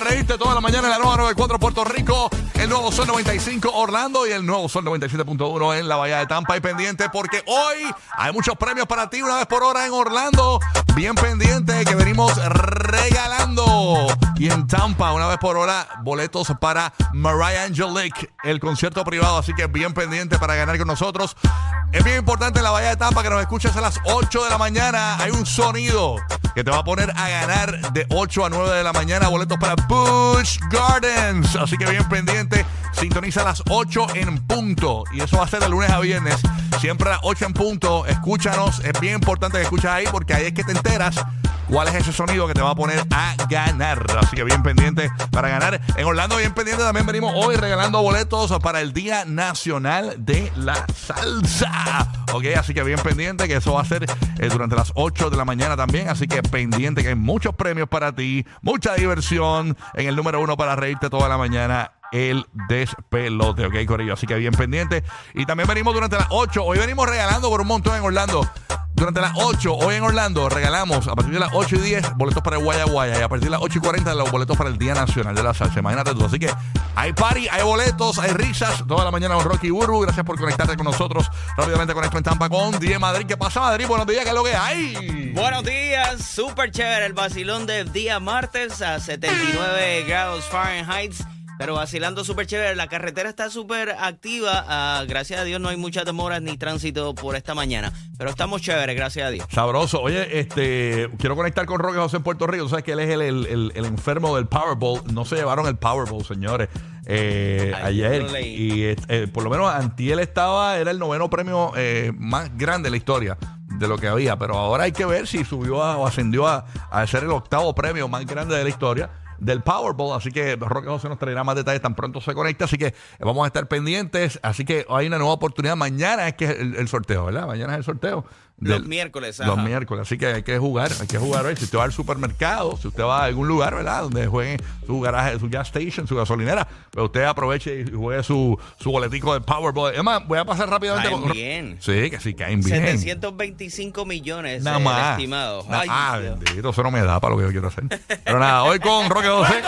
reírte toda la mañana en la nueva 94 Puerto Rico, el nuevo Sol 95 Orlando y el nuevo Sol 97.1 en la Bahía de Tampa. Y pendiente porque hoy hay muchos premios para ti una vez por hora en Orlando. Bien pendiente que venimos regalando. Y en Tampa, una vez por hora, boletos para Mariah Angelique, el concierto privado. Así que bien pendiente para ganar con nosotros. Es bien importante en la Bahía de Tampa que nos escuches a las 8 de la mañana. Hay un sonido que te va a poner a ganar de 8 a 9 de la mañana boletos para Bush Gardens. Así que bien pendiente. Sintoniza a las 8 en punto. Y eso va a ser de lunes a viernes. Siempre a las 8 en punto. Escúchanos. Es bien importante que escuches ahí porque ahí es que te enteras cuál es ese sonido que te va a poner a ganar. Así que bien pendiente para ganar. En Orlando, bien pendiente, también venimos hoy regalando boletos para el Día Nacional de la Salsa. Ok, así que bien pendiente que eso va a ser eh, durante las 8 de la mañana también. Así que pendiente que hay muchos premios para ti, mucha diversión en el número uno para reírte toda la mañana el despelote, ¿ok, Corillo? Así que bien pendiente. Y también venimos durante las 8. Hoy venimos regalando por un montón en Orlando. Durante las 8, hoy en Orlando, regalamos a partir de las 8 y 10 boletos para el Guaya Guaya y a partir de las 8 y 40 los boletos para el Día Nacional de la Salsa. Imagínate tú. Así que hay party, hay boletos, hay risas. Toda la mañana con Rocky Burbu. Gracias por conectarte con nosotros. Rápidamente conecto en Tampa con 10 Madrid. ¿Qué pasa, Madrid? Buenos días, ¿qué es lo que hay? Buenos días, súper chévere el vacilón del día martes a 79 grados Fahrenheit. Pero vacilando súper chévere, la carretera está súper activa. ah, gracias a Dios no hay muchas demoras ni tránsito por esta mañana. Pero estamos chéveres, gracias a Dios. Sabroso. Oye, este, quiero conectar con Roque José en Puerto Rico. Tú sabes que él es el, el- el- el enfermo del Powerball. No se llevaron el Powerball, señores, eh, Ay, ayer. Y eh, por lo menos Antiel estaba, era el noveno premio eh, más grande de la historia de lo que había. Pero ahora hay que ver si subió a- o ascendió a, a ser el octavo premio más grande de la historia del Powerball, así que Roque José nos traerá más detalles tan pronto se conecte, así que vamos a estar pendientes, así que hay una nueva oportunidad, mañana es que el, el sorteo, ¿verdad? Mañana es el sorteo. Los miércoles, los ajá. miércoles, así que hay que jugar, hay que jugar hoy. Si usted va al supermercado, si usted va a algún lugar, ¿verdad? Donde juegue su garaje, su gas station, su gasolinera, pero usted aproveche y juegue su, su boletico de Powerball. Es más, voy a pasar rápidamente Caen con. bien. Sí, que sí, caen bien. 725 millones Nada eh, más. Na- Ay, ah, Dios. bendito, eso no me da para lo que yo quiero hacer. Pero nada, hoy con Roque José.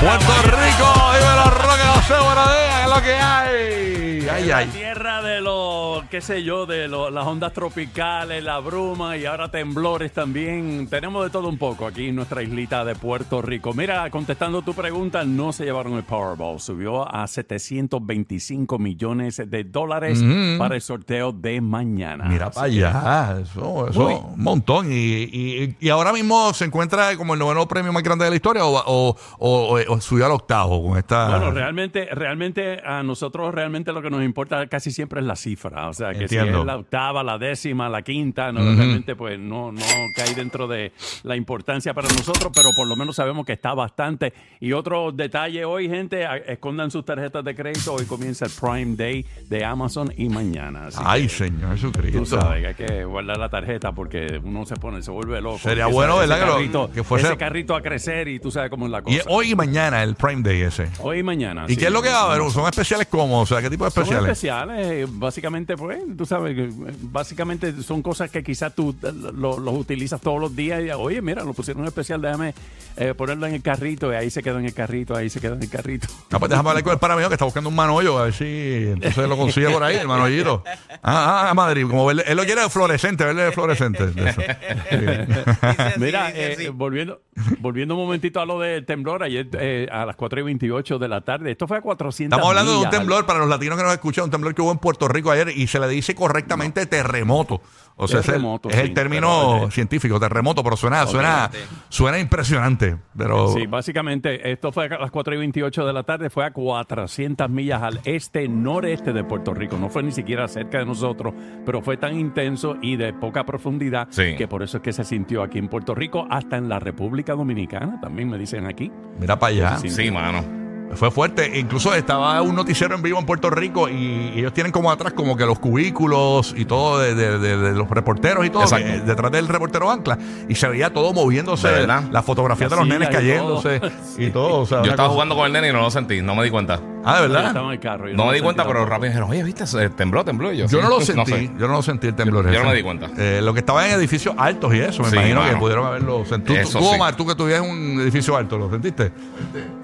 Puerto Rico, dímelo, Roque José, buenos días, ¿qué es lo que hay? Ay, la ay. tierra de los, qué sé yo, de lo- las ondas tropicales, la bruma y ahora temblores también. Tenemos de todo un poco aquí en nuestra islita de Puerto Rico. Mira, contestando tu pregunta, no se llevaron el Powerball. Subió a 725 millones de dólares para el sorteo de mañana. Mira para allá, eso, eso, Uy. un montón. Y, y, y ahora mismo se encuentra como el noveno premio más grande de la historia o, o, o- o subió al octavo con esta. Bueno, realmente, realmente a nosotros realmente lo que nos importa casi siempre es la cifra. O sea, que si Entiendo. es la octava, la décima, la quinta, no, realmente pues no, no cae dentro de la importancia para nosotros, pero por lo menos sabemos que está bastante. Y otro detalle hoy, gente, escondan sus tarjetas de crédito. Hoy comienza el Prime Day de Amazon y mañana. Así Ay, que Señor Jesucristo. Tú sabes que hay que guardar la tarjeta porque uno se pone, se vuelve loco. Sería bueno, ¿verdad? Carrito, que fuese- ese carrito a crecer y tú sabes cómo es la cosa. Y hoy y mañana el Prime Day ese. Hoy y mañana. ¿Y sí. Qué es lo que va a haber? ¿Son especiales cómo? O sea, ¿qué tipo de Son especiales? especiales, eh, básicamente, pues, tú sabes, eh, básicamente son cosas que quizás tú eh, lo- los utilizas todos los días y, oye, mira, lo pusieron especial, déjame eh, ponerlo en el carrito y ahí se quedó en el carrito, ahí se quedó en el carrito. Ah, pues déjame hablar con el pana mío que está buscando un manollo, a ver si entonces lo consigue por ahí, el manollito. Ah, ah, ah, Madrid, como verle- él lo quiere fluorescente, verle fluorescente. de eso. Dice así, Mira, dice eh, así. volviendo, volviendo un momentito a lo del temblor, ayer eh, a las 4 y 28 de la tarde, esto fue a 400 Estamos hablando de un temblor para los latinos que nos escuchan, un temblor que hubo en Puerto Rico ayer y se le dice correctamente terremoto. O sea, es el- Terremoto, es el, sí, término pero, eh, científico, terremoto, pero suena, suena, Obviamente. suena impresionante. Pero Sí, básicamente, esto fue a las 4 y 28 de la tarde, fue a 400 millas al este, noreste de Puerto Rico. No fue ni siquiera cerca de nosotros, pero fue tan intenso y de poca profundidad Sí. que por eso es que se sintió aquí en Puerto Rico, hasta en la República Dominicana, también me dicen aquí. mira para allá. Sí, mano. Fue fuerte. Incluso estaba un noticiero en vivo en Puerto Rico y ellos tienen como atrás como que los cubículos y todo de, de- de- de los reporteros y todo, que detrás del reportero ancla. Y se veía todo moviéndose, las fotografías de los nenes y cayéndose y todo. o sea, Yo estaba cosa- jugando con el nene y no lo sentí, no me di cuenta. Ah, ¿de verdad? estaba en el carro. yo No me di cuenta, pero rápido dijeron, oye, ¿viste? Se tembló, tembló. Y yo, Yo sí, no lo sentí, sé. yo no lo sentí el temblor. Yo- yo ese. no me di cuenta. Eh, lo que estaba en edificios altos y eso, me Sí, imagino que mano. pudieron haberlo sentido. Tú, Eso tú, sí. Omar, tú que en un edificio alto, ¿lo sentiste?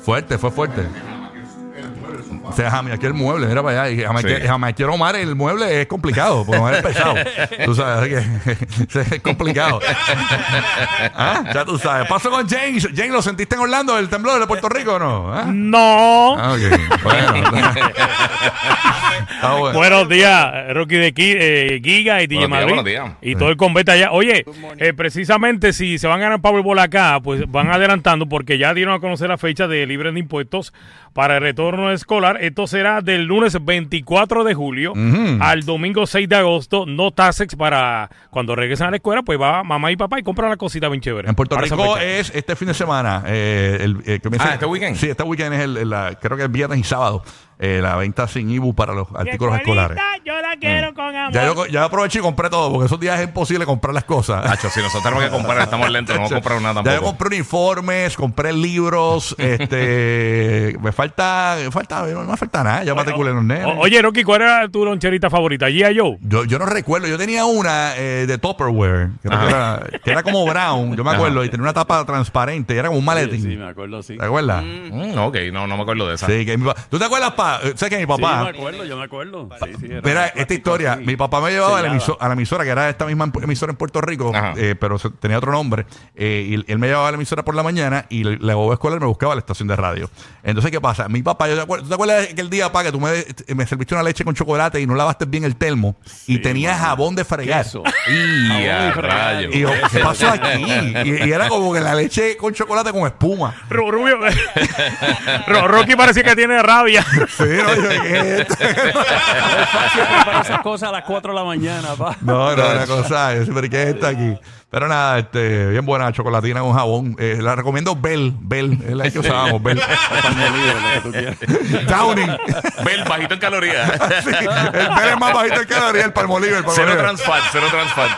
Fuerte, fue fuerte. O sea, jamás aquí el mueble, mira para allá. Y jamás, Sí. Omar, el mueble es complicado, porque Omar es pesado. tú sabes que es complicado. ¿Ah? Ya tú sabes. Paso con James. James, ¿lo sentiste en Orlando, el temblor de Puerto Rico o no? ¿Ah? No. Ah, ok. Bueno. Está bueno. Buenos días, Rocky de Ki- eh, Giga y DJ Buenos días, Madrid. buenos días. Y todo el convete allá. Oye, eh, precisamente si se van a ganar Powerball acá, pues van adelantando porque ya dieron a conocer la fecha de libre de impuestos para el retorno escolar. Esto será del lunes 24 de julio al domingo 6 de agosto. No taxes para cuando regresen a la escuela, pues va mamá y papá y compran la cosita bien chévere. En Puerto Rico es este fin de semana. eh, el, eh, que me Ah, ¿este weekend? Sí, este weekend es el, el- la- creo que es viernes y sábado. Eh, la venta sin IBU para los artículos escolares. Yo la quiero con amor. Ya yo ya aproveché y compré todo, porque esos días es imposible comprar las cosas. Nacho, si nosotros tenemos que comprar, estamos lentos, no vamos a comprar nada Ya yo tampoco. compré uniformes, compré libros, este, me falta, me falta, no me falta nada, ya matriculé a los nenes. Oye, Rocky, ¿cuál era tu loncherita favorita? G.I. Joe. Yo, yo no recuerdo, yo tenía una eh, de Tupperware, que era, que era como brown, yo me acuerdo, y tenía una tapa transparente, y era como un Sí, maletín. sí, me acuerdo, sí. ¿Te acuerdas? Mm, ok, no, no me acuerdo de esa. Sí, que mi pa- ¿Tú te acuerdas, pa? Eh, ¿Sabes que mi papá? Sí, me acuerdo, yo me acuerdo. Sí, sí, era Mira, esta historia, así. mi papá me llevaba a la, a emisora, que era esta misma emp- emisora en Puerto Rico, Ajá. eh, pero tenía otro nombre, eh, y él me llevaba a la emisora por la mañana y la boba escolar me buscaba a la estación de radio. Entonces, ¿qué pasa? Mi papá, yo te acuerdo, ¿tú te acuerdas aquel día, pa, que tú me, me serviste una leche con chocolate y no lavaste bien el termo y tenía jabón de fregar? Y rayo. Y yo, ¿qué pasó aquí? Y, y era como que la leche con chocolate con espuma. Ru- Rubio. Ro- Rocky parece que tiene rabia. Sí, ¿qué es esto? Es fácil preparar esas cosas a las 4 de la mañana, pa. No, no, una cosa, yo siempre que está aquí. Pero nada, este, bien buena chocolatina con jabón. Eh, la recomiendo Bell, Bell, es la que usábamos, Bell. Palmolive, lo que tú quieras. Downing. Bel, bajito en calorías. Sí, el Bell es más bajito el caloría, el palmolive, el cero palmolive. transfat, cero transfat.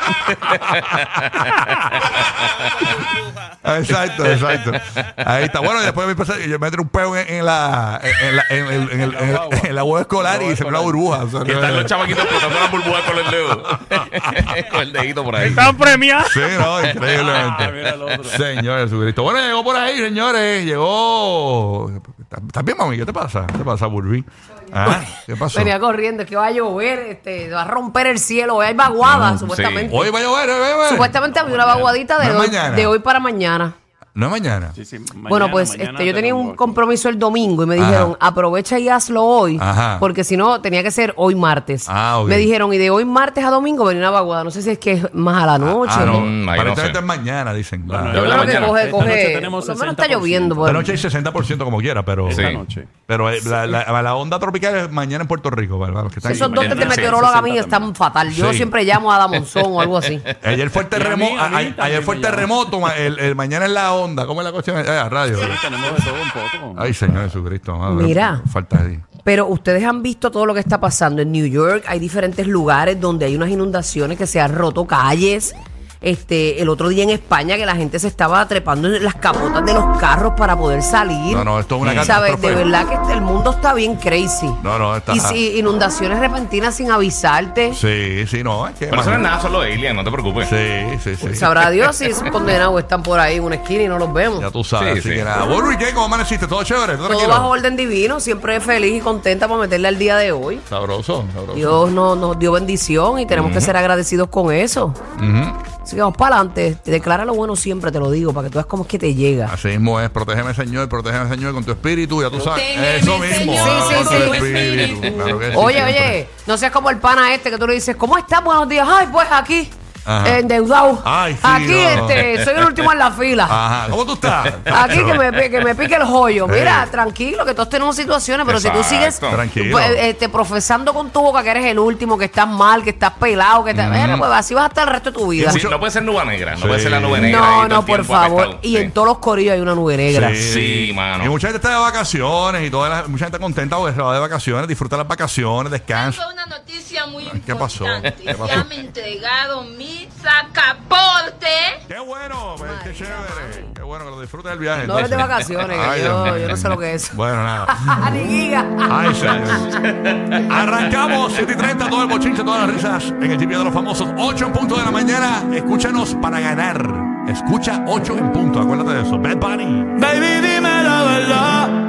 Exacto, exacto. Ahí está. Bueno, y después me empecé, yo me metí un peo en, en la en, la, en, el- en el- en el- en la hueá escolar y se me una burbuja. O sea, Que no- están los chamaquitos explotando las burbujas con el dedo. con el dedito por ahí. Están premiados. Sí, no, increíblemente. Mira el otro. Señor Jesucristo. Bueno, llegó por ahí, señores. Llegó. ¿Estás bien, mami? ¿Qué te pasa? ¿Qué te pasa, Burby? Ah, ¿Qué pasó? Venía corriendo, es que va a llover, este, va a romper el cielo, hoy hay vaguada, supuestamente. Hoy va a llover, hoy va a llover. Supuestamente había una vaguadita de, No hoy, mañana. de hoy para mañana. No es mañana. Sí, sí, mañana- bueno, pues mañana este, yo tenía tengo un compromiso el domingo y me Ajá. dijeron, aprovecha y hazlo hoy, Ajá. porque si no, tenía que ser hoy martes. Ah, ok. Me dijeron, y de hoy martes a domingo venía una vaguada. No sé si es que es más a la noche. Ah, no. Mm, ahí no Aparentemente sé. es mañana, dicen. Bueno, yo creo que coge, Esta noche coge, tenemos por lo menos está 60%. lloviendo. por- Esta noche hay 60% como quiera, pero. Esta Sí. noche. Pero eh, la, la- la onda tropical es mañana en Puerto Rico, para los que están Esos dos de mañana, sí, meteoróloga 60 mí están fatal. Yo siempre llamo a Damonzón o algo así. Ayer fue el a terremoto. a Ayer fue el terremoto. mañana es la onda. ¿Cómo es la cuestión? Eh, a radio. Sí, tenemos de todo un poco. Ay, Señor Jesucristo. madre, Mira. Falta ahí. Pero ustedes han visto todo lo que está pasando en New York. Hay diferentes lugares donde hay unas inundaciones que se han roto calles. Este, el otro día en España que la gente se estaba trepando en las capotas de los carros para poder salir. No, no, esto es una ¿Sabes? catástrofe. De verdad que el mundo está bien crazy. No, no, está- Y si inundaciones repentinas sin avisarte. Sí, sí, no. Es que, Pero eso no es nada, solo alien, no te preocupes. Sí, sí, sí. Sabrá Dios si esos condenados están por ahí en una esquina y no los vemos. Ya tú sabes. Sí, así sí. que nada. Bueno, ¿y qué? ¿Cómo amaneciste? ¿Todo chévere? ¿Todo bajo orden divino, siempre feliz y contenta por meterle al día de hoy. Sabroso, sabroso. Dios nos, nos dio bendición y tenemos que ser agradecidos con eso. Ujú. Así que vamos para adelante. Declara lo bueno siempre, te lo digo, para que tú veas cómo es que te llega. Así mismo es, protégeme Señor, protégeme Señor con tu espíritu, ya tú sabes. Protégeme, Eso mismo. Señor. ah, Sí, con sí, tu sí. espíritu. Claro que sí, Oye, siempre. oye, no seas como el pana este que tú le dices, ¿cómo estás? Buenos días. Ay, pues aquí, Ajá. endeudado. Ay, sí, aquí, no. este, soy el último en la fila. Ajá. ¿Cómo tú estás? Aquí que me, pi- que me pique el joyo. Mira, Sí. tranquilo, que todos tenemos situaciones, pero si tú sigues. Tranquilo. pues, este, profesando con tu boca que eres el último, que estás mal, que estás pelado, que estás. Mira, pues así vas a estar el resto de tu vida. Sí, no puede ser nube negra, no Sí. puede ser la nube negra. No, no, por favor. Y Sí. en todos los corillos hay una nube negra. Sí, mano. Y mucha gente está de vacaciones y toda la, mucha gente está contenta porque se va de vacaciones, disfruta las vacaciones, descansa. Fue una noticia muy importante. ¿Qué pasó? ¿Qué pasó? Ya me he entregado mi sacaporte. Qué bueno, pues, qué chévere. Qué bueno que lo disfrutes del viaje. No es de vacaciones, que Ay, Dios yo, mío. yo no sé lo que es. Bueno, nada. Ni. Ay, señor. Arrancamos 7 y 30, todo el bochinche, todas las risas en el GP de los famosos. 8 en punto de la mañana. Escúchanos para ganar. Escucha 8 en punto. Acuérdate de eso. Bad Bunny. Baby, dime la verdad.